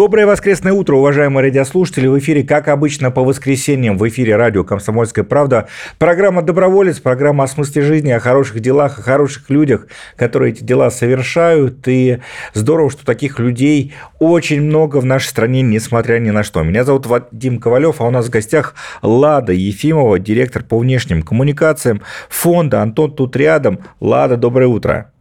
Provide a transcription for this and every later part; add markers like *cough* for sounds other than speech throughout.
Доброе воскресное утро, уважаемые радиослушатели. В эфире, как обычно, по воскресеньям в эфире радио «Комсомольская правда». Программа «Доброволец», программа о смысле жизни, о хороших делах, о хороших людях, которые эти дела совершают. И здорово, что таких людей очень много в нашей стране, несмотря ни на что. Меня зовут Вадим Ковалев, а у нас в гостях Лада Ефимова, директор по внешним коммуникациям фонда. Антон тут рядом. Лада, доброе утро.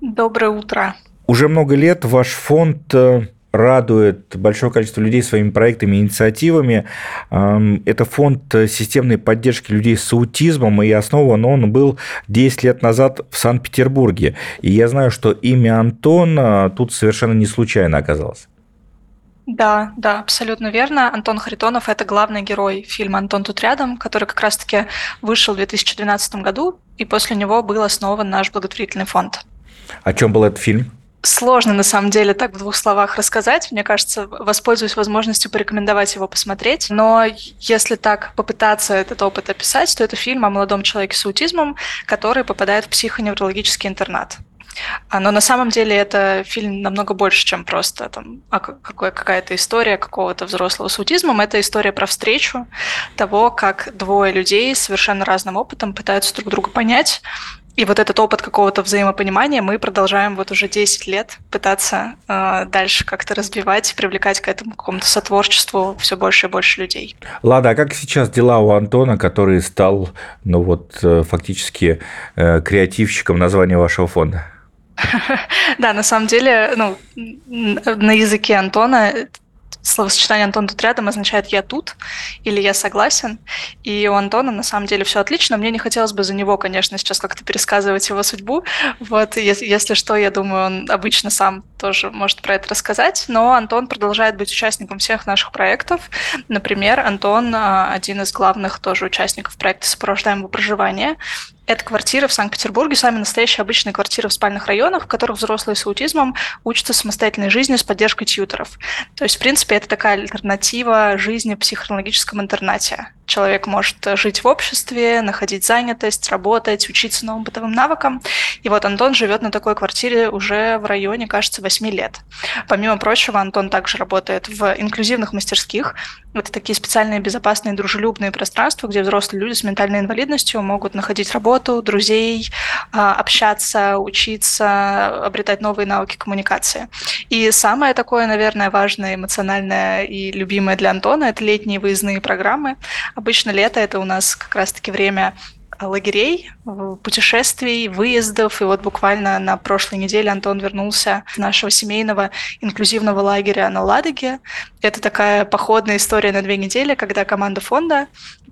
Доброе утро. Уже много лет ваш фонд э, радует большое количество людей своими проектами и инициативами. Это фонд системной поддержки людей с аутизмом, и основан он был 10 лет назад в Санкт-Петербурге. И я знаю, что имя Антона тут совершенно не случайно оказалось. Да, да, абсолютно верно. Антон Харитонов – это главный герой фильма «Антон тут рядом», который как раз-таки вышел в 2012 году, и после него был основан наш благотворительный фонд. О чем был этот фильм? Сложно, на самом деле, так в двух словах рассказать. Мне кажется, воспользуюсь возможностью порекомендовать его посмотреть. Но если так попытаться этот опыт описать, то это фильм о молодом человеке с аутизмом, который попадает в психоневрологический интернат. А, но на самом деле это фильм намного больше, чем просто там, а какая-то история какого-то взрослого с аутизмом. Это история про встречу того, как двое людей с совершенно разным опытом пытаются друг друга понять, и вот этот опыт какого-то взаимопонимания мы продолжаем вот уже 10 лет пытаться э, дальше как-то разбивать, привлекать к этому какому-то сотворчеству все больше и больше людей. Лада, а как сейчас дела у Антона, который стал, ну вот, э, фактически э, креативщиком названия вашего фонда? *laughs* Да, на самом деле, ну, на языке Антона словосочетание «Антон тут рядом» означает «я тут» или «я согласен». И у Антона на самом деле все отлично. Мне не хотелось бы за него, конечно, сейчас как-то пересказывать его судьбу. Вот, если, если что, я думаю, он обычно сам тоже может про это рассказать. Но Антон продолжает быть участником всех наших проектов. Например, Антон а, один из главных тоже участников проекта «Сопровождаемого проживания». Это квартиры в Санкт-Петербурге, сами настоящие обычные квартиры в спальных районах, в которых взрослые с аутизмом учатся самостоятельной жизни с поддержкой тьютеров. То есть, в принципе, это такая альтернатива жизни в психоневрологическом интернате. Человек может жить в обществе, находить занятость, работать, учиться новым бытовым навыкам. И вот Антон живет на такой квартире уже в районе, кажется, 8 лет. Помимо прочего, Антон также работает в инклюзивных мастерских. Это такие специальные безопасные дружелюбные пространства, где взрослые люди с ментальной инвалидностью могут находить работу, друзей, а, общаться, учиться, обретать новые навыки коммуникации. И самое такое, наверное, важное, эмоциональное и любимое для Антона – это летние выездные программы. Обычно лето – это у нас как раз-таки время лагерей, путешествий, выездов. И вот буквально на прошлой неделе Антон вернулся с нашего семейного инклюзивного лагеря на Ладоге. Это такая походная история на две недели, когда команда фонда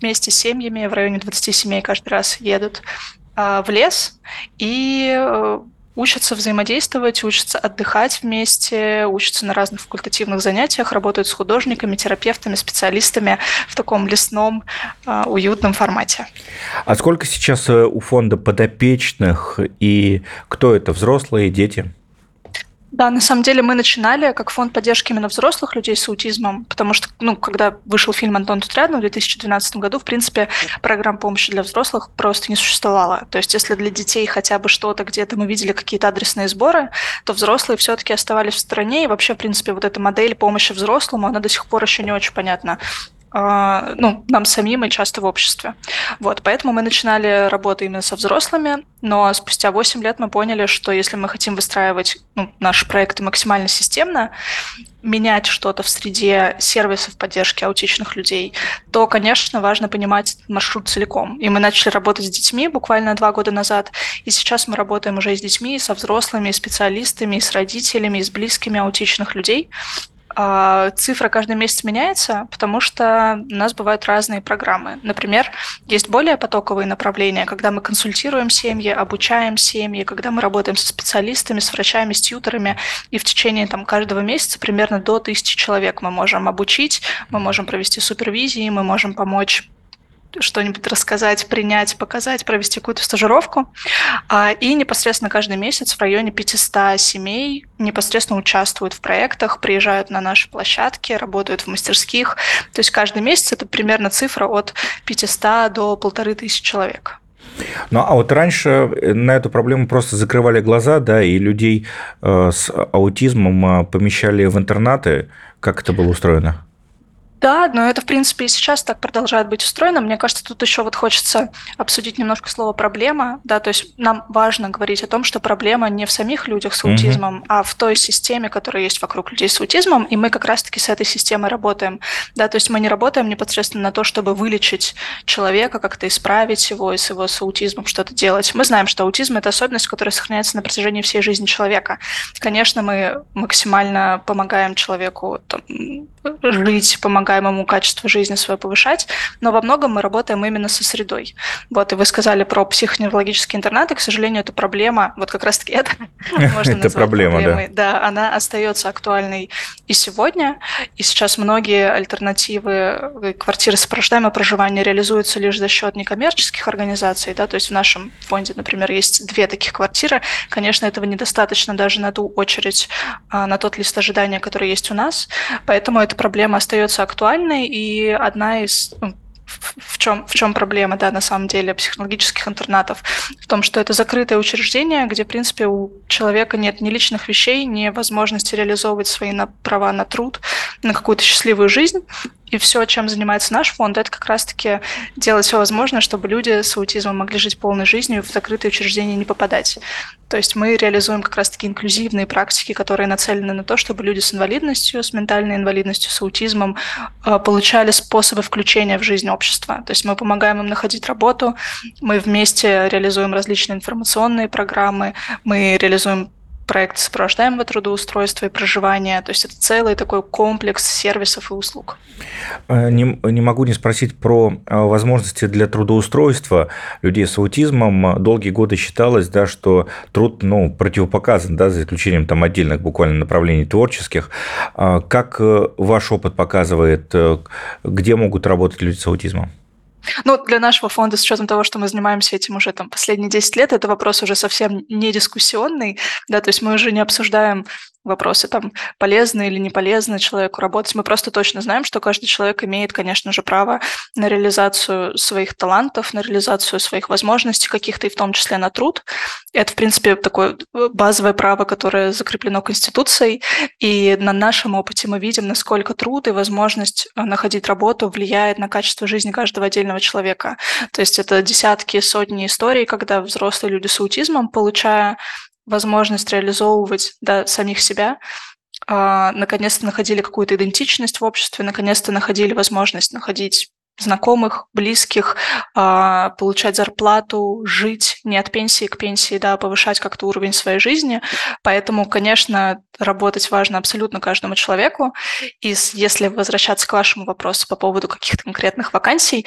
вместе с семьями в районе 20 семей каждый раз едут а, в лес и э, учатся взаимодействовать, учатся отдыхать вместе, учатся на разных факультативных занятиях, работают с художниками, терапевтами, специалистами в таком лесном, а, уютном формате. А сколько сейчас э, у фонда подопечных и кто это, взрослые, дети? Да, на самом деле мы начинали как фонд поддержки именно взрослых людей с аутизмом, потому что, ну, когда вышел фильм «Антон тут рядом» в 2012 году, в принципе, программ помощи для взрослых просто не существовало. То есть если для детей хотя бы что-то, где-то мы видели какие-то адресные сборы, то взрослые все-таки оставались в стороне, и вообще, в принципе, вот эта модель помощи взрослому, она до сих пор еще не очень понятна. А, ну, нам самим и часто в обществе. Вот, поэтому мы начинали работу именно со взрослыми, но спустя 8 лет мы поняли, что если мы хотим выстраивать ну, наши проекты максимально системно, менять что-то в среде сервисов поддержки аутичных людей, то, конечно, важно понимать маршрут целиком. И мы начали работать с детьми буквально два года назад, и сейчас мы работаем уже и с детьми, и со взрослыми, и специалистами, и с родителями, и с близкими аутичных людей. А, цифра каждый месяц меняется, потому что у нас бывают разные программы. Например, есть более потоковые направления, когда мы консультируем семьи, обучаем семьи, когда мы работаем со специалистами, с врачами, с тьютерами, и в течение там, каждого месяца примерно до тысячи человек мы можем обучить, мы можем провести супервизии, мы можем помочь что-нибудь рассказать, принять, показать, провести какую-то стажировку. А, и непосредственно каждый месяц в районе 500 семей непосредственно участвуют в проектах, приезжают на наши площадки, работают в мастерских. То есть каждый месяц это примерно цифра от 500 до полторы тысячи человек. Ну, а вот раньше э, на эту проблему просто закрывали глаза, да, и людей э, с аутизмом э, помещали в интернаты. Как это было устроено? Да, но это, в принципе, и сейчас так продолжает быть устроено. Мне кажется, тут еще вот хочется обсудить немножко слово «проблема». Да, то есть нам важно говорить о том, что проблема не в самих людях с аутизмом, mm-hmm. а в той системе, которая есть вокруг людей с аутизмом, и мы как раз-таки с этой системой работаем. Да, то есть мы не работаем непосредственно на то, чтобы вылечить человека, как-то исправить его и с его с аутизмом что-то делать. Мы знаем, что аутизм – это особенность, которая сохраняется на протяжении всей жизни человека. Конечно, мы максимально помогаем человеку там, жить, помогаем помогаем ему качество жизни свое повышать, но во многом мы работаем именно со средой. Вот, и вы сказали про психоневрологические интернаты, к сожалению, это проблема, вот как раз-таки это *laughs* можно назвать проблема, проблемой. Да. да, она остается актуальной и сегодня, и сейчас многие альтернативы э, квартиры сопровождаемого проживания реализуются лишь за счет некоммерческих организаций, да, то есть в нашем фонде, например, есть две таких квартиры, конечно, этого недостаточно даже на ту очередь, а, на тот лист ожидания, который есть у нас, поэтому эта проблема остается актуальной актуальной, и одна из ну, в чем, в чем проблема, да, на самом деле, психологических интернатов? В том, что это закрытое учреждение, где, в принципе, у человека нет ни личных вещей, ни возможности реализовывать свои на, права на труд, на какую-то счастливую жизнь. И все, чем занимается наш фонд, это как раз-таки делать все возможное, чтобы люди с аутизмом могли жить полной жизнью и в закрытые учреждения не попадать. То есть мы реализуем как раз-таки инклюзивные практики, которые нацелены на то, чтобы люди с инвалидностью, с ментальной инвалидностью, с аутизмом э, получали способы включения в жизнь общества. То есть мы помогаем им находить работу, мы вместе реализуем различные информационные программы, мы реализуем проект сопровождаемого трудоустройства и проживания. То есть это целый такой комплекс сервисов и услуг. Э, не, не могу не спросить про э, возможности для трудоустройства людей с аутизмом. Долгие годы считалось, да, что труд ну, противопоказан, да, за исключением там, отдельных буквально направлений творческих. А как э, ваш опыт показывает, где могут работать люди с аутизмом? Ну, для нашего фонда, с учетом того, что мы занимаемся этим уже там последние 10 лет, это вопрос уже совсем не дискуссионный, да, то есть мы уже не обсуждаем вопросы там полезны или не полезны человеку работать. Мы просто точно знаем, что каждый человек имеет, конечно же, право на реализацию своих талантов, на реализацию своих возможностей каких-то, и в том числе на труд. Это, в принципе, такое базовое право, которое закреплено Конституцией. И на нашем опыте мы видим, насколько труд и возможность э, находить работу влияет на качество жизни каждого отдельного человека. То есть это десятки, сотни историй, когда взрослые люди с аутизмом, получая возможность реализовывать да, самих себя, а, наконец-то находили какую-то идентичность в обществе, наконец-то находили возможность находить знакомых, близких, а, получать зарплату, жить не от пенсии к пенсии, да, повышать как-то уровень своей жизни. Поэтому, конечно, работать важно абсолютно каждому человеку. И если возвращаться к вашему вопросу по поводу каких-то конкретных вакансий,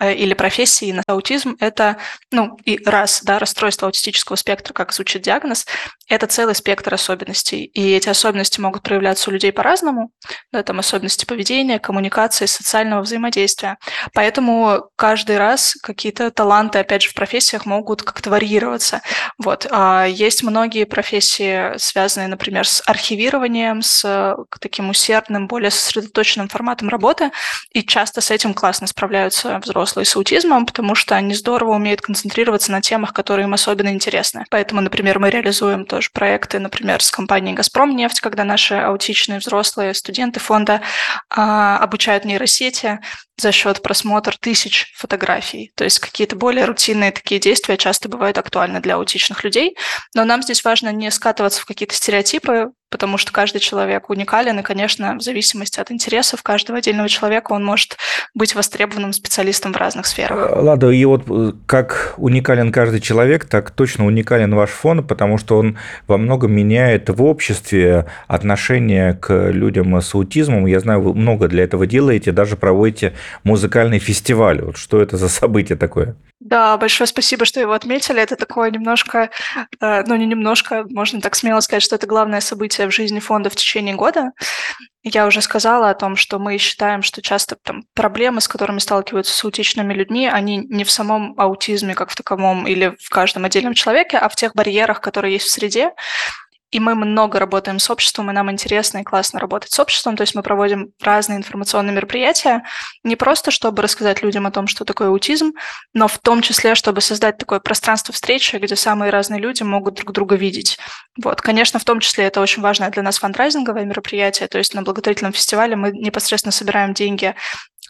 или профессии на аутизм – это, ну, и раз, да, расстройство аутистического спектра, как звучит диагноз, это целый спектр особенностей. И эти особенности могут проявляться у людей по-разному, да, там особенности поведения, коммуникации, социального взаимодействия. Поэтому каждый раз какие-то таланты, опять же, в профессиях могут как-то варьироваться. Вот. А есть многие профессии, связанные, например, с архивированием, с таким усердным, более сосредоточенным форматом работы, и часто с этим классно справляются взрослые с аутизмом, потому что они здорово умеют концентрироваться на темах, которые им особенно интересны. Поэтому, например, мы реализуем тоже проекты, например, с компанией «Газпром нефть», когда наши аутичные взрослые студенты фонда а, обучают нейросети за счет просмотра тысяч фотографий. То есть какие-то более рутинные такие действия часто бывают актуальны для аутичных людей. Но нам здесь важно не скатываться в какие-то стереотипы, потому что каждый человек уникален, и, конечно, в зависимости от интересов каждого отдельного человека он может быть востребованным специалистом в разных сферах. Э, Лада, и вот э, как уникален каждый человек, так точно уникален ваш фонд, потому что он во многом меняет в обществе отношение к людям с аутизмом. Я знаю, вы много для этого делаете, даже проводите музыкальный фестиваль. Вот что это за событие такое? Да, большое спасибо, что его отметили. Это такое немножко, э, ну не немножко, можно так смело сказать, что это главное событие в жизни фонда в течение года. Я уже сказала о том, что мы считаем, что часто там, проблемы, с которыми сталкиваются с аутичными людьми, они не в самом аутизме как в таковом или в каждом отдельном человеке, а в тех барьерах, которые есть в среде. И мы много работаем с обществом, и нам интересно и классно работать с обществом. То есть мы проводим разные информационные мероприятия, не просто чтобы рассказать людям о том, что такое аутизм, но в том числе, чтобы создать такое пространство встречи, где самые разные люди могут друг друга видеть. Вот, конечно, в том числе это очень важное для нас фандрайзинговое мероприятие. То есть на благотворительном фестивале мы непосредственно собираем деньги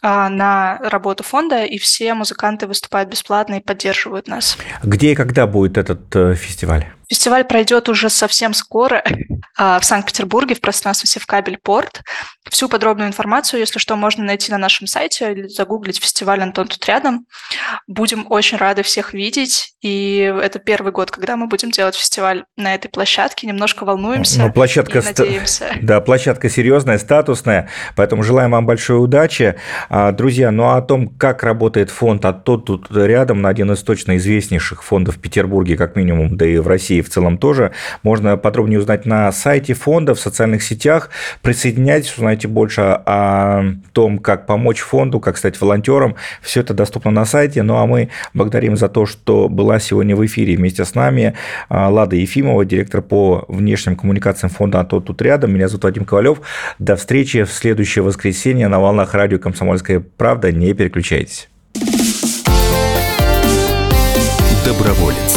а, на работу фонда, и все музыканты выступают бесплатно и поддерживают нас. Где и когда будет этот э, фестиваль? Фестиваль пройдет уже совсем скоро а, в Санкт-Петербурге в пространстве Севкабель Порт. Всю подробную информацию, если что, можно найти на нашем сайте или загуглить фестиваль «Антон тут рядом». Будем очень рады всех видеть. И это первый год, когда мы будем делать фестиваль на этой площадке. Немножко волнуемся ну, площадка и надеемся. *laughs* Да, площадка серьезная, статусная, поэтому желаем вам большой удачи. А, друзья, ну а о том, как работает фонд а тот тут рядом, на один из точно известнейших фондов в Петербурге, как минимум, да и в России в целом тоже, можно подробнее узнать на сайте фонда, в социальных сетях. Присоединяйтесь, узнайте больше о том, как помочь фонду, как стать волонтером. Все это доступно на сайте. Ну а мы благодарим за то, что была сегодня в эфире вместе с нами а, Лада Ефимова, директор по внешним коммуникациям фонда «Антон тут рядом». Меня зовут Вадим Ковалев. До встречи в следующее воскресенье на волнах радио «Комсомольская правда». Не переключайтесь. Доброволец.